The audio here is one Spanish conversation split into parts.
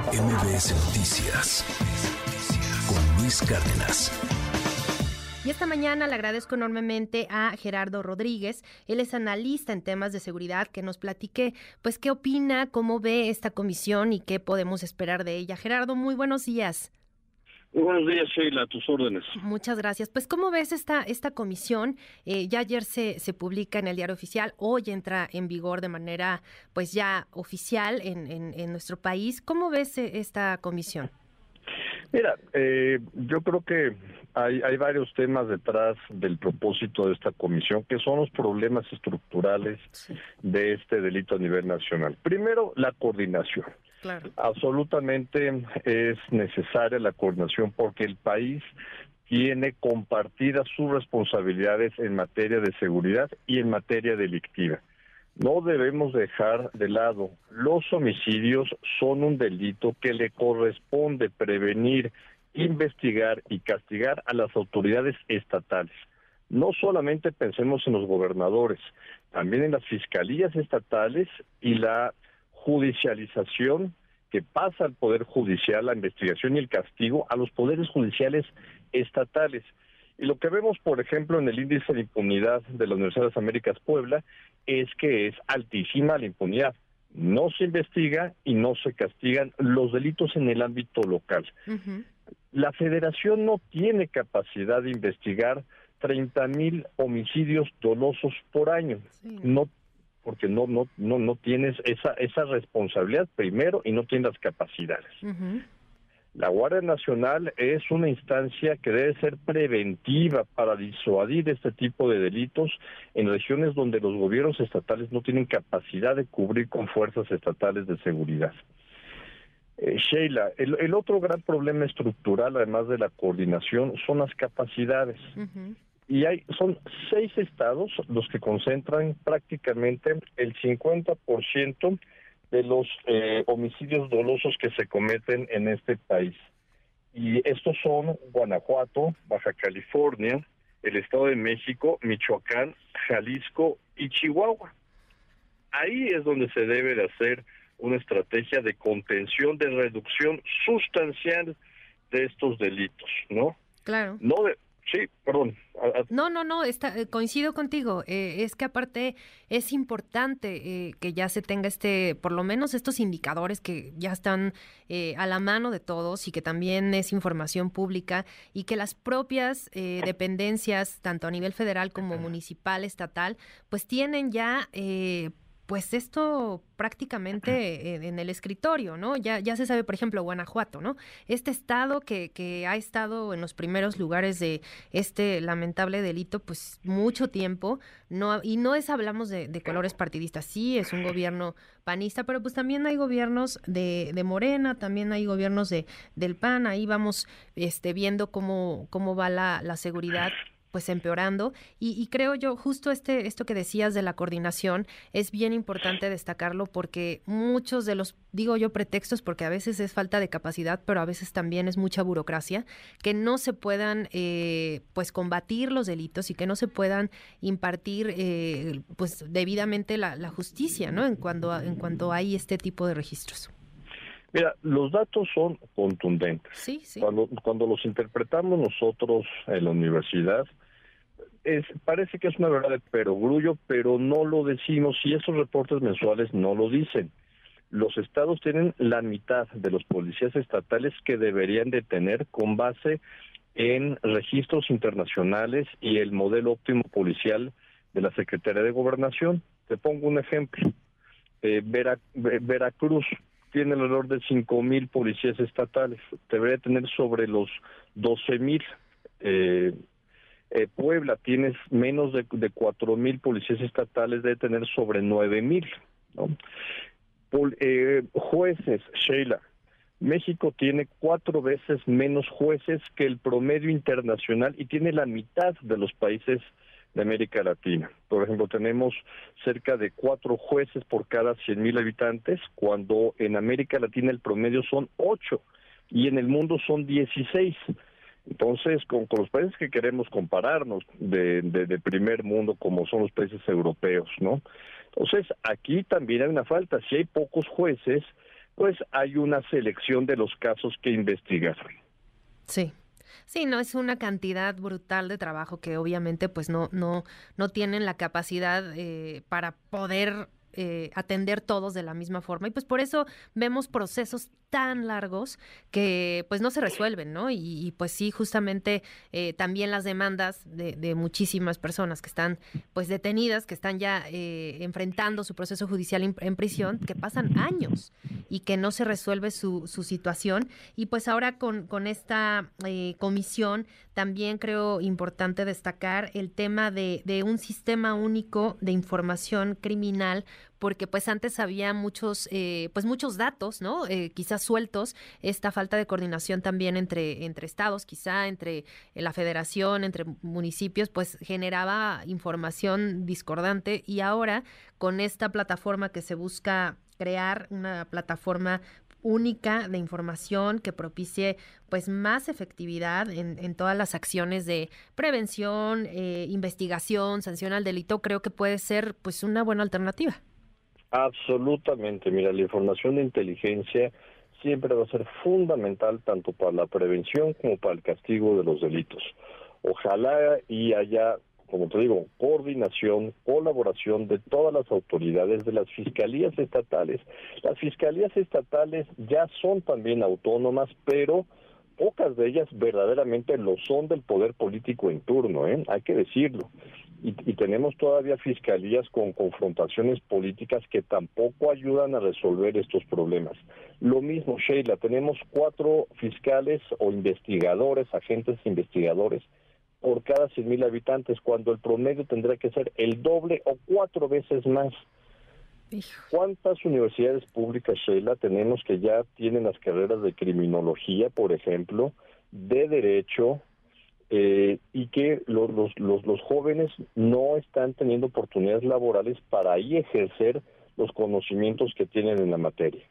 MBS Noticias con Luis Cárdenas. Y esta mañana le agradezco enormemente a Gerardo Rodríguez, él es analista en temas de seguridad, que nos platique, pues, qué opina, cómo ve esta comisión y qué podemos esperar de ella. Gerardo, muy buenos días. Buenos días, Sheila, a tus órdenes. Muchas gracias. Pues, ¿cómo ves esta, esta comisión? Eh, ya ayer se, se publica en el diario oficial, hoy entra en vigor de manera, pues, ya oficial en, en, nuestro país. ¿Cómo ves eh, esta comisión? Mira, eh, yo creo que hay, hay varios temas detrás del propósito de esta comisión, que son los problemas estructurales de este delito a nivel nacional. Primero, la coordinación. Absolutamente es necesaria la coordinación porque el país tiene compartidas sus responsabilidades en materia de seguridad y en materia delictiva. No debemos dejar de lado, los homicidios son un delito que le corresponde prevenir, investigar y castigar a las autoridades estatales. No solamente pensemos en los gobernadores, también en las fiscalías estatales y la judicialización que pasa al Poder Judicial, la investigación y el castigo a los poderes judiciales estatales. Y lo que vemos, por ejemplo, en el índice de impunidad de la Universidad de las Américas Puebla es que es altísima la impunidad. No se investiga y no se castigan los delitos en el ámbito local. La federación no tiene capacidad de investigar 30 mil homicidios dolosos por año. No porque no no no no tienes esa esa responsabilidad primero y no tienes las capacidades. La Guardia Nacional es una instancia que debe ser preventiva para disuadir este tipo de delitos en regiones donde los gobiernos estatales no tienen capacidad de cubrir con fuerzas estatales de seguridad. Eh, Sheila, el, otro gran problema estructural, además de la coordinación, son las capacidades y hay son seis estados los que concentran prácticamente el 50% de los eh, homicidios dolosos que se cometen en este país. Y estos son Guanajuato, Baja California, el Estado de México, Michoacán, Jalisco y Chihuahua. Ahí es donde se debe de hacer una estrategia de contención, de reducción sustancial de estos delitos, ¿no? Claro. No, Sí, perdón. No, no, no, está, eh, coincido contigo. Eh, es que aparte es importante eh, que ya se tenga este, por lo menos estos indicadores que ya están a la mano de todos y que también es información pública y que las propias dependencias, tanto a nivel federal como municipal, estatal, pues tienen ya pues esto prácticamente en el escritorio, ¿no? Ya, ya se sabe, por ejemplo, Guanajuato, ¿no? Este estado que, que ha estado en los primeros lugares de este lamentable delito, pues mucho tiempo, no, y no es hablamos de, colores partidistas, sí, es un gobierno panista, pero pues también hay gobiernos de, de Morena, también hay gobiernos de, del PAN, ahí vamos este, viendo cómo, cómo va la, la seguridad pues empeorando. Y, creo yo justo este esto que decías de la coordinación es bien importante destacarlo porque muchos de los digo yo pretextos porque a veces es falta de capacidad pero a veces también es mucha burocracia que no se puedan eh, pues combatir los delitos y que no se puedan impartir eh, pues debidamente la, justicia no en cuando en cuanto hay este tipo de registros Mira, los datos son contundentes. Sí, sí. Cuando, cuando los interpretamos nosotros en la universidad, es, parece que es una verdad de perogrullo, pero no lo decimos y esos reportes mensuales no lo dicen. Los estados tienen la mitad de los policías estatales que deberían de tener con base en registros internacionales y el modelo óptimo policial de la Secretaría de Gobernación. Te pongo un ejemplo. Eh, Veracruz tiene alrededor de cinco mil policías estatales. Debería tener sobre los doce mil. Eh, eh, Puebla tiene menos de, cuatro mil policías estatales, debe tener sobre nueve mil. Eh, jueces, Sheila, México tiene cuatro veces menos jueces que el promedio internacional y tiene la mitad de los países de América Latina. Por ejemplo, tenemos cerca de cuatro jueces por cada cien mil habitantes, cuando en América Latina el promedio son ocho y en el mundo son dieciséis. Entonces, con, los países que queremos compararnos de, de, primer mundo, como son los países europeos, ¿no? Entonces, aquí también hay una falta. Si hay pocos jueces, pues hay una selección de los casos que investigar. Sí. Sí, no es una cantidad brutal de trabajo que obviamente pues no no no tienen la capacidad eh, para poder eh, atender todos de la misma forma. Y pues por eso vemos procesos tan largos que pues no se resuelven, ¿no? Y, pues sí, justamente eh, también las demandas de, muchísimas personas que están pues detenidas, que están ya eh, enfrentando su proceso judicial en, prisión, que pasan años y que no se resuelve su, su situación. Y pues ahora con, con esta comisión también creo importante destacar el tema de, de un sistema único de información criminal porque pues antes había muchos, eh, pues muchos datos, ¿no? Eh, quizás sueltos, esta falta de coordinación también entre, entre estados, quizá entre la federación, entre municipios, pues generaba información discordante y ahora con esta plataforma que se busca crear, una plataforma única de información que propicie pues más efectividad en, en todas las acciones de prevención, investigación, sanción al delito, creo que puede ser pues una buena alternativa. Absolutamente, mira, la información de inteligencia siempre va a ser fundamental tanto para la prevención como para el castigo de los delitos. Ojalá y haya, como te digo, coordinación, colaboración de todas las autoridades de las fiscalías estatales. Las fiscalías estatales ya son también autónomas, pero pocas de ellas verdaderamente lo son del poder político en turno, ¿eh? hay que decirlo y, tenemos todavía fiscalías con confrontaciones políticas que tampoco ayudan a resolver estos problemas. Lo mismo, Sheila, tenemos cuatro fiscales o investigadores, agentes investigadores por cada 100 mil habitantes, cuando el promedio tendrá que ser el doble o cuatro veces más. ¿Cuántas universidades públicas, Sheila, tenemos que ya tienen las carreras de criminología, por ejemplo, de derecho, eh, y que los, los, los, jóvenes no están teniendo oportunidades laborales para ahí ejercer los conocimientos que tienen en la materia.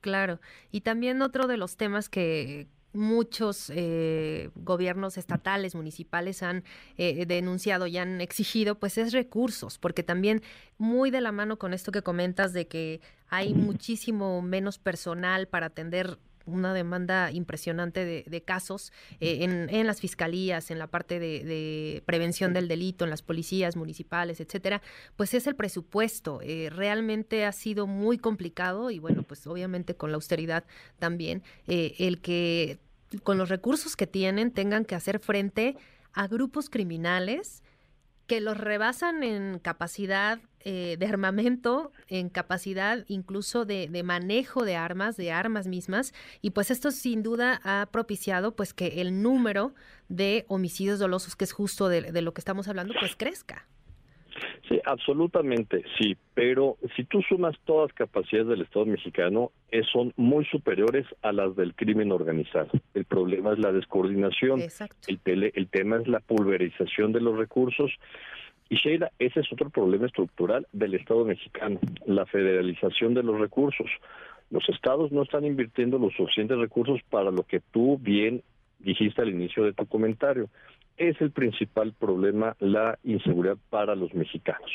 Claro, y también otro de los temas que muchos eh, gobiernos estatales, municipales han eh, denunciado y han exigido, pues es recursos, porque también muy de la mano con esto que comentas de que hay muchísimo menos personal para atender una demanda impresionante de, casos eh, en, las fiscalías, en la parte de, prevención del delito, en las policías municipales, etcétera, pues es el presupuesto. Eh, realmente ha sido muy complicado y bueno, pues obviamente con la austeridad también, eh, el que con los recursos que tienen tengan que hacer frente a grupos criminales que los rebasan en capacidad eh, de armamento, en capacidad incluso de, manejo de armas, de armas mismas, y pues esto sin duda ha propiciado pues que el número de homicidios dolosos, que es justo de lo que estamos hablando, pues crezca. Sí, absolutamente, sí, pero si tú sumas todas las capacidades del Estado mexicano, eh, son muy superiores a las del crimen organizado. El problema es la descoordinación, el, el tema es la pulverización de los recursos. Y Sheila, ese es otro problema estructural del Estado mexicano, la federalización de los recursos. Los estados no están invirtiendo los suficientes recursos para lo que tú bien dijiste al inicio de tu comentario es el principal problema la inseguridad para los mexicanos.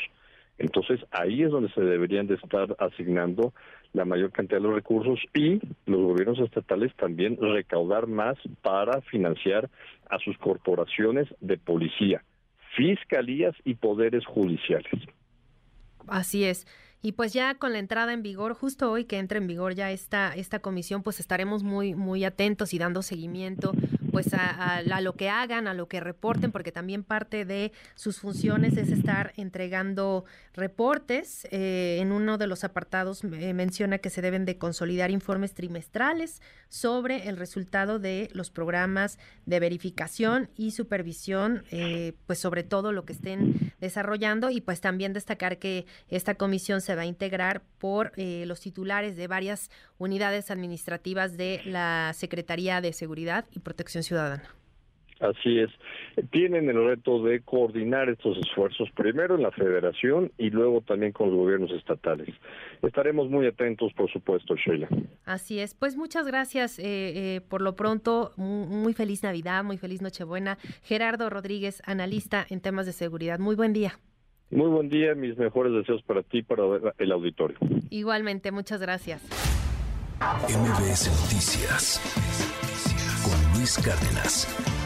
Entonces ahí es donde se deberían de estar asignando la mayor cantidad de los recursos y los gobiernos estatales también recaudar más para financiar a sus corporaciones de policía, fiscalías y poderes judiciales. Así es. Y pues ya con la entrada en vigor, justo hoy que entra en vigor ya esta, esta comisión, pues estaremos muy, muy atentos y dando seguimiento pues a, lo que hagan, a lo que reporten, porque también parte de sus funciones es estar entregando reportes. Eh, en uno de los apartados eh, menciona que se deben de consolidar informes trimestrales sobre el resultado de los programas de verificación y supervisión, eh, pues sobre todo lo que estén desarrollando y pues también destacar que esta comisión se va a integrar por los titulares de varias unidades administrativas de la Secretaría de Seguridad y Protección Ciudadana. Así es. Tienen el reto de coordinar estos esfuerzos primero en la federación y luego también con los gobiernos estatales. Estaremos muy atentos, por supuesto, Sheila. Así es. Pues muchas gracias eh, eh, por lo pronto. Muy feliz Navidad, muy feliz Nochebuena. Gerardo Rodríguez, analista en temas de seguridad. Muy buen día. Muy buen día. Mis mejores deseos para ti, para el auditorio. Igualmente, muchas gracias. MBS Noticias Luis Cárdenas.